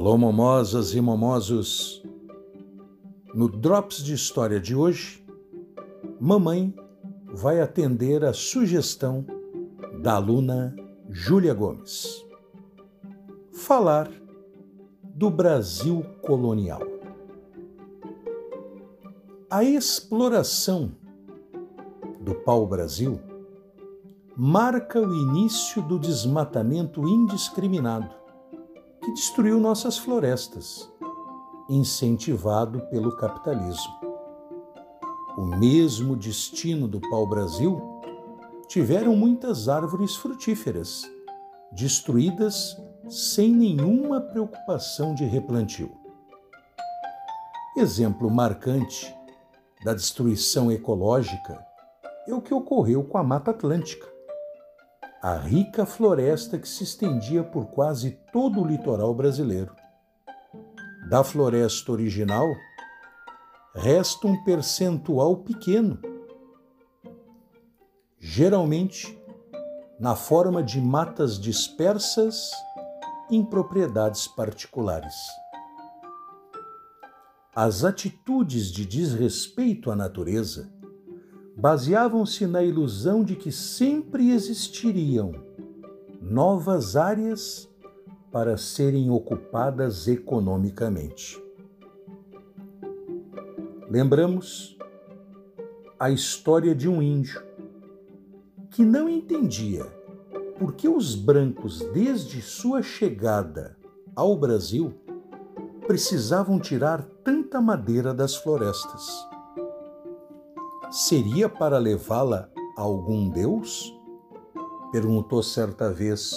Alô, momosas e momosos! No Drops de História de hoje, mamãe vai atender a sugestão da aluna Júlia Gomes. Falar do Brasil colonial. A exploração do pau-brasil marca o início do desmatamento indiscriminado que destruiu nossas florestas, incentivado pelo capitalismo. O mesmo destino do pau-brasil tiveram muitas árvores frutíferas, destruídas sem nenhuma preocupação de replantio. Exemplo marcante da destruição ecológica é o que ocorreu com a Mata Atlântica a rica floresta que se estendia por quase todo o litoral brasileiro. Da floresta original, resta um percentual pequeno, geralmente na forma de matas dispersas em propriedades particulares. As atitudes de desrespeito à natureza baseavam-se na ilusão de que sempre existiriam novas áreas para serem ocupadas economicamente. Lembramos a história de um índio que não entendia por que os brancos, desde sua chegada ao Brasil, precisavam tirar tanta madeira das florestas seria para levá-la a algum deus? Perguntou certa vez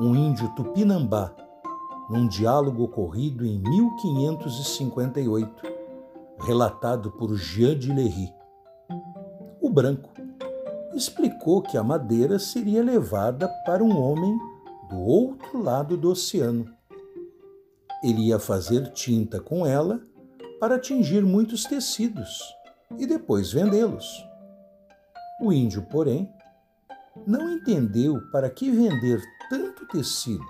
um índio tupinambá, num diálogo ocorrido em 1558, relatado por Jean de Lery. O branco explicou que a madeira seria levada para um homem do outro lado do oceano. Ele ia fazer tinta com ela para atingir muitos tecidos e depois vendê-los. O índio, porém, não entendeu para que vender tanto tecido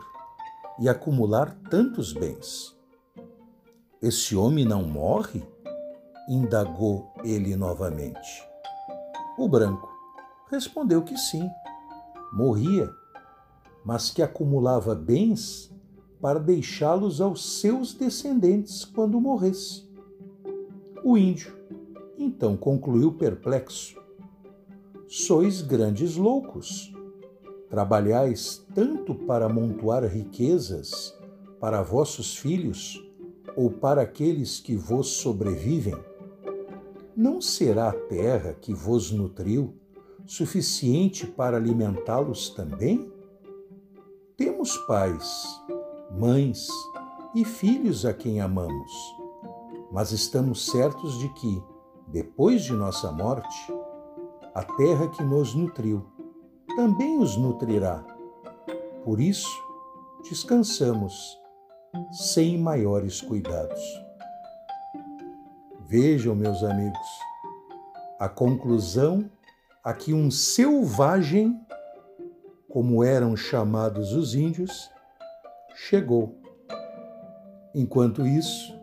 e acumular tantos bens. Esse homem não morre? indagou ele novamente. O branco respondeu que sim, morria, mas que acumulava bens para deixá-los aos seus descendentes quando morresse. O índio então concluiu perplexo: Sois grandes loucos. Trabalhais tanto para amontoar riquezas para vossos filhos ou para aqueles que vos sobrevivem? Não será a terra que vos nutriu suficiente para alimentá-los também? Temos pais, mães e filhos a quem amamos, mas estamos certos de que, depois de nossa morte, a terra que nos nutriu também os nutrirá. Por isso, descansamos sem maiores cuidados. Vejam, meus amigos, a conclusão a que um selvagem, como eram chamados os índios, chegou. Enquanto isso,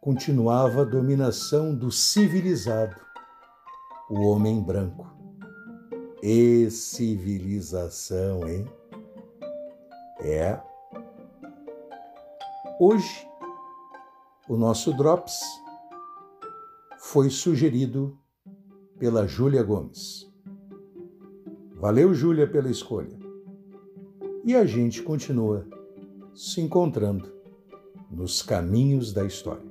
continuava a dominação do civilizado, o homem branco. E civilização, hein? É. Hoje, o nosso Drops foi sugerido pela Júlia Gomes. Valeu, Júlia, pela escolha. E a gente continua se encontrando nos caminhos da história.